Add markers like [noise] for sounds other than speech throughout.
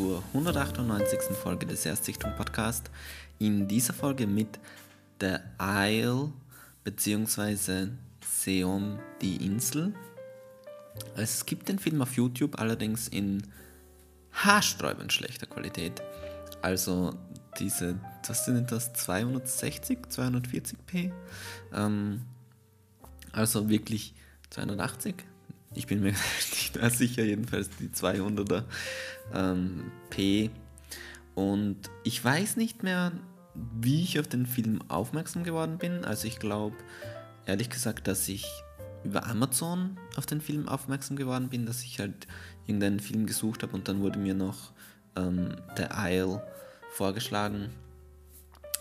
zur 198. Folge des Erstsichtung Podcast. In dieser Folge mit The Isle bzw. Seon die Insel. Es gibt den Film auf YouTube, allerdings in haarsträubend schlechter Qualität. Also diese, was sind das, 260, 240p? Ähm, also wirklich 280? Ich bin mir [laughs] nicht mehr [laughs] sicher, jedenfalls die 200er ähm, P. Und ich weiß nicht mehr, wie ich auf den Film aufmerksam geworden bin. Also ich glaube, ehrlich gesagt, dass ich über Amazon auf den Film aufmerksam geworden bin, dass ich halt irgendeinen Film gesucht habe und dann wurde mir noch ähm, The Isle vorgeschlagen,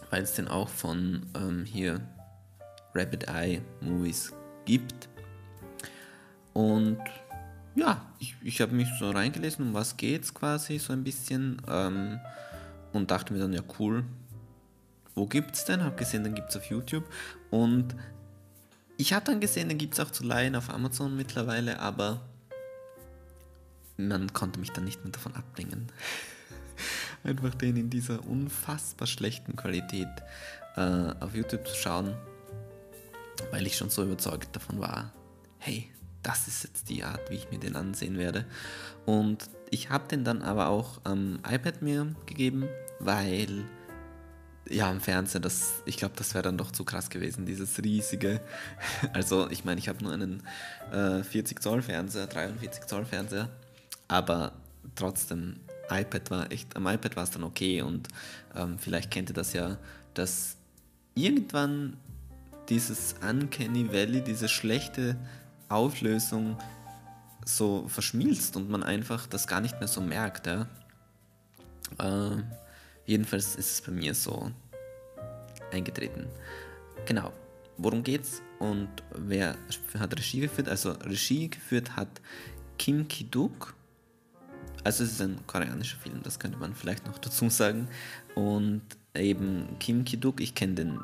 weil es den auch von ähm, hier Rapid Eye Movies gibt. Und ja, ich, ich habe mich so reingelesen, um was geht's quasi so ein bisschen ähm, und dachte mir dann, ja cool, wo gibt's denn? Habe gesehen, dann gibt es auf YouTube und ich habe dann gesehen, den gibt es auch zu leihen auf Amazon mittlerweile, aber man konnte mich dann nicht mehr davon abbringen. [laughs] Einfach den in dieser unfassbar schlechten Qualität äh, auf YouTube zu schauen, weil ich schon so überzeugt davon war, hey, das ist jetzt die Art, wie ich mir den ansehen werde. Und ich habe den dann aber auch am iPad mir gegeben, weil ja, am Fernseher, das, ich glaube, das wäre dann doch zu krass gewesen, dieses riesige. [laughs] Also, ich meine, ich habe nur einen äh, 40 Zoll Fernseher, 43 Zoll Fernseher, aber trotzdem, iPad war echt, am iPad war es dann okay und ähm, vielleicht kennt ihr das ja, dass irgendwann dieses Uncanny Valley, diese schlechte Auflösung so verschmilzt und man einfach das gar nicht mehr so merkt. Ja? Äh, jedenfalls ist es bei mir so eingetreten. Genau, worum geht's und wer hat Regie geführt? Also Regie geführt hat Kim Ki-duk. Also es ist ein koreanischer Film, das könnte man vielleicht noch dazu sagen. Und eben Kim Ki-duk, ich kenne den,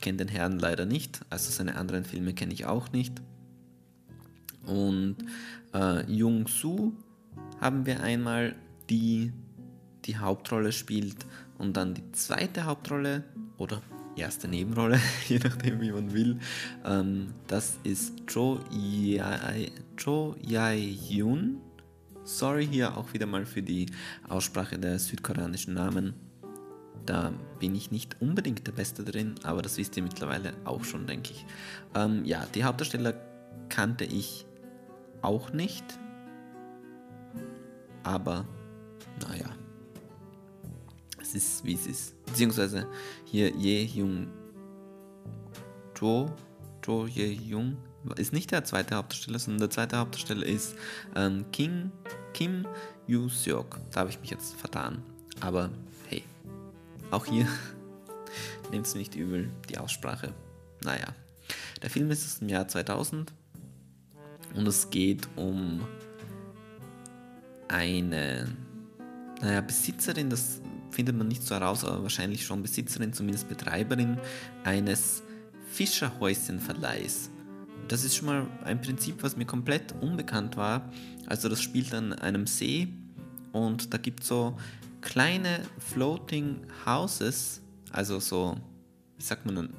kenn den Herrn leider nicht, also seine anderen Filme kenne ich auch nicht. Und äh, Jung Soo haben wir einmal, die die Hauptrolle spielt und dann die zweite Hauptrolle oder erste Nebenrolle, [laughs] je nachdem wie man will. Ähm, das ist Cho Jae-yoon. Sorry hier auch wieder mal für die Aussprache der südkoreanischen Namen. Da bin ich nicht unbedingt der Beste drin, aber das wisst ihr mittlerweile auch schon, denke ich. Ähm, ja, die Hauptdarsteller kannte ich auch nicht. Aber naja, es ist wie es ist. Beziehungsweise hier Ye Jung Jo, Jo Ye Jung ist nicht der zweite Hauptdarsteller, sondern der zweite Hauptdarsteller ist ähm, King, Kim Yu Seok. Da habe ich mich jetzt vertan. Aber hey, auch hier [laughs] nehmt es nicht übel, die Aussprache. Naja, der Film ist aus dem Jahr 2000 und es geht um eine naja, Besitzerin, das findet man nicht so heraus, aber wahrscheinlich schon Besitzerin, zumindest Betreiberin eines Fischerhäuschenverleihs. Das ist schon mal ein Prinzip, was mir komplett unbekannt war. Also das spielt an einem See und da gibt es so kleine Floating Houses, also so, wie sagt man,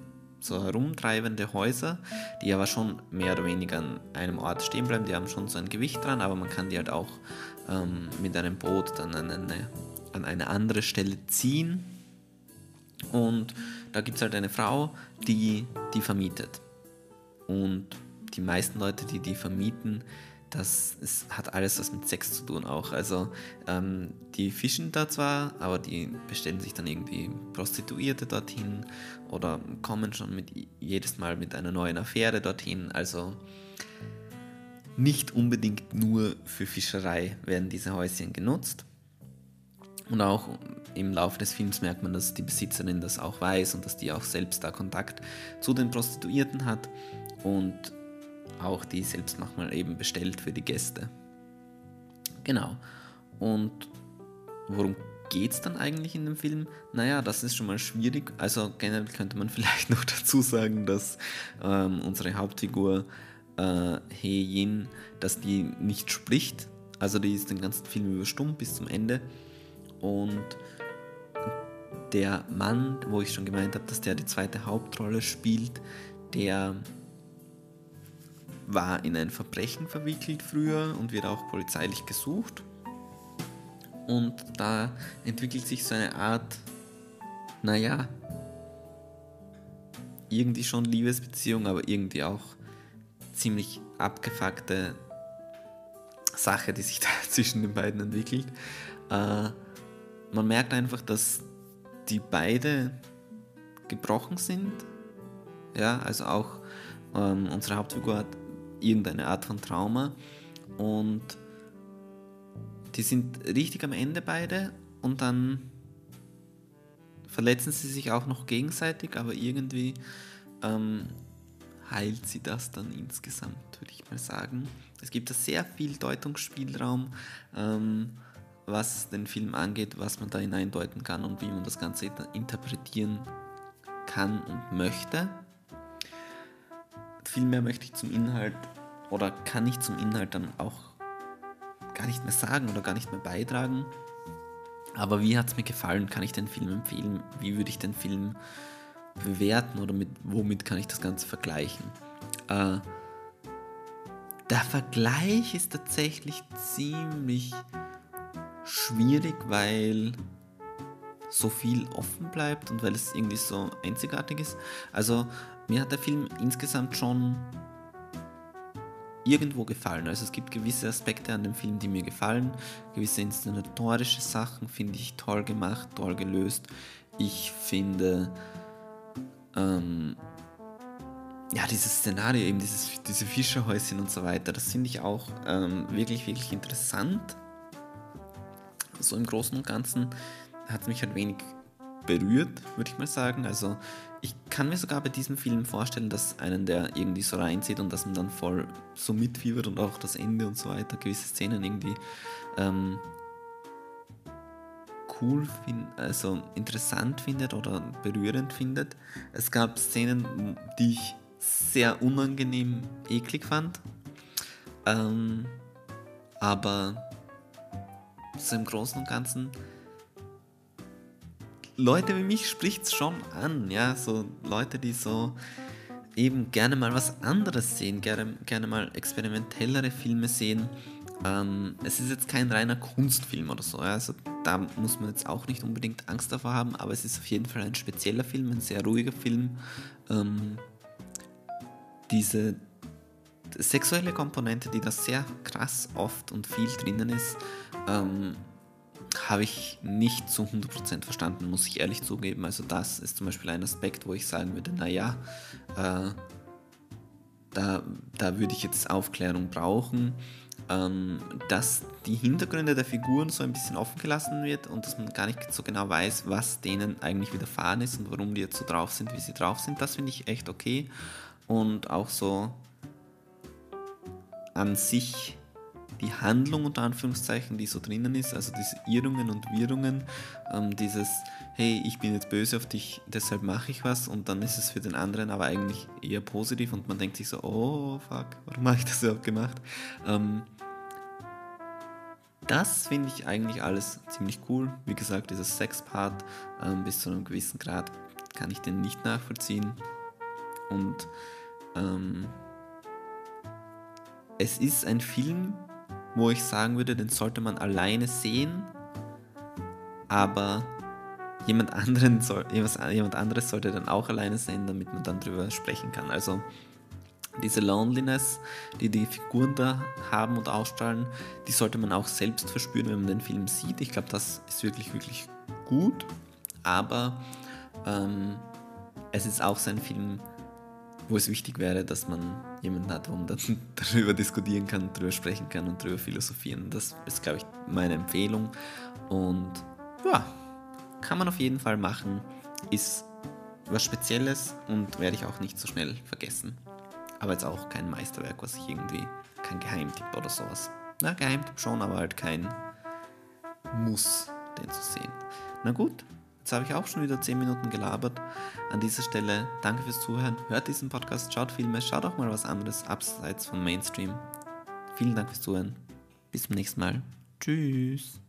so herumtreibende Häuser, die aber schon mehr oder weniger an einem Ort stehen bleiben. Die haben schon so ein Gewicht dran, aber man kann die halt auch ähm, mit einem Boot dann an eine, an eine andere Stelle ziehen. Und da gibt es halt eine Frau, die die vermietet. Und die meisten Leute, die die vermieten, das ist, hat alles was mit Sex zu tun auch. Also ähm, die fischen da zwar, aber die bestellen sich dann irgendwie Prostituierte dorthin oder kommen schon mit jedes Mal mit einer neuen Affäre dorthin. Also nicht unbedingt nur für Fischerei werden diese Häuschen genutzt. Und auch im Laufe des Films merkt man, dass die Besitzerin das auch weiß und dass die auch selbst da Kontakt zu den Prostituierten hat. Und auch die selbst manchmal eben bestellt für die Gäste. Genau. Und worum geht es dann eigentlich in dem Film? Naja, das ist schon mal schwierig. Also generell könnte man [laughs] vielleicht noch dazu sagen, dass ähm, unsere Hauptfigur äh, He Yin, dass die nicht spricht. Also die ist den ganzen Film über stumm bis zum Ende. Und der Mann, wo ich schon gemeint habe, dass der die zweite Hauptrolle spielt, der war in ein Verbrechen verwickelt früher und wird auch polizeilich gesucht. Und da entwickelt sich so eine Art, naja, irgendwie schon Liebesbeziehung, aber irgendwie auch ziemlich abgefuckte Sache, die sich [laughs] da zwischen den beiden entwickelt. Äh, man merkt einfach, dass die beide gebrochen sind. Ja, also auch ähm, unsere Hauptfigur hat irgendeine Art von Trauma und die sind richtig am Ende beide und dann verletzen sie sich auch noch gegenseitig, aber irgendwie ähm, heilt sie das dann insgesamt, würde ich mal sagen. Es gibt da sehr viel Deutungsspielraum, ähm, was den Film angeht, was man da hineindeuten kann und wie man das Ganze interpretieren kann und möchte. Viel mehr möchte ich zum Inhalt oder kann ich zum Inhalt dann auch gar nicht mehr sagen oder gar nicht mehr beitragen. Aber wie hat es mir gefallen? Kann ich den Film empfehlen? Wie würde ich den Film bewerten oder mit womit kann ich das Ganze vergleichen? Äh, der Vergleich ist tatsächlich ziemlich schwierig, weil so viel offen bleibt und weil es irgendwie so einzigartig ist. Also mir hat der Film insgesamt schon irgendwo gefallen. Also es gibt gewisse Aspekte an dem Film, die mir gefallen. Gewisse inszenatorische Sachen finde ich toll gemacht, toll gelöst. Ich finde ähm, ja, dieses Szenario, eben dieses, diese Fischerhäuschen und so weiter, das finde ich auch ähm, wirklich, wirklich interessant. So im Großen und Ganzen hat es mich halt wenig berührt, würde ich mal sagen. Also ich kann mir sogar bei diesem Film vorstellen, dass einen der irgendwie so reinzieht und dass man dann voll so mitfiebert und auch das Ende und so weiter, gewisse Szenen irgendwie ähm, cool findet, also interessant findet oder berührend findet. Es gab Szenen, die ich sehr unangenehm eklig fand. Ähm, aber so im Großen und Ganzen Leute wie mich spricht es schon an, ja, so Leute, die so eben gerne mal was anderes sehen, gerne, gerne mal experimentellere Filme sehen. Ähm, es ist jetzt kein reiner Kunstfilm oder so, ja, also da muss man jetzt auch nicht unbedingt Angst davor haben, aber es ist auf jeden Fall ein spezieller Film, ein sehr ruhiger Film. Ähm, diese sexuelle Komponente, die da sehr krass oft und viel drinnen ist, ähm, habe ich nicht zu 100% verstanden, muss ich ehrlich zugeben. Also das ist zum Beispiel ein Aspekt, wo ich sagen würde, naja, äh, da, da würde ich jetzt Aufklärung brauchen, ähm, dass die Hintergründe der Figuren so ein bisschen offen gelassen wird und dass man gar nicht so genau weiß, was denen eigentlich widerfahren ist und warum die jetzt so drauf sind, wie sie drauf sind. Das finde ich echt okay. Und auch so an sich die Handlung unter Anführungszeichen, die so drinnen ist, also diese Irrungen und Wirrungen, ähm, dieses, hey, ich bin jetzt böse auf dich, deshalb mache ich was und dann ist es für den anderen aber eigentlich eher positiv und man denkt sich so, oh fuck, warum habe ich das überhaupt gemacht? Ähm, das finde ich eigentlich alles ziemlich cool. Wie gesagt, dieser Sex-Part ähm, bis zu einem gewissen Grad kann ich den nicht nachvollziehen. Und ähm, es ist ein Film, wo ich sagen würde, den sollte man alleine sehen, aber jemand, anderen soll, jemand anderes sollte dann auch alleine sehen, damit man dann drüber sprechen kann. Also diese Loneliness, die die Figuren da haben und ausstrahlen, die sollte man auch selbst verspüren, wenn man den Film sieht. Ich glaube, das ist wirklich, wirklich gut, aber ähm, es ist auch sein Film, wo es wichtig wäre, dass man jemanden hat, wo man [laughs] darüber diskutieren kann, darüber sprechen kann und darüber philosophieren. Das ist, glaube ich, meine Empfehlung. Und ja, kann man auf jeden Fall machen. Ist was Spezielles und werde ich auch nicht so schnell vergessen. Aber jetzt auch kein Meisterwerk, was ich irgendwie, kein Geheimtipp oder sowas. Na, Geheimtipp schon, aber halt kein Muss, den zu sehen. Na gut, Jetzt habe ich auch schon wieder 10 Minuten gelabert. An dieser Stelle danke fürs Zuhören. Hört diesen Podcast, schaut Filme, schaut auch mal was anderes abseits vom Mainstream. Vielen Dank fürs Zuhören. Bis zum nächsten Mal. Tschüss.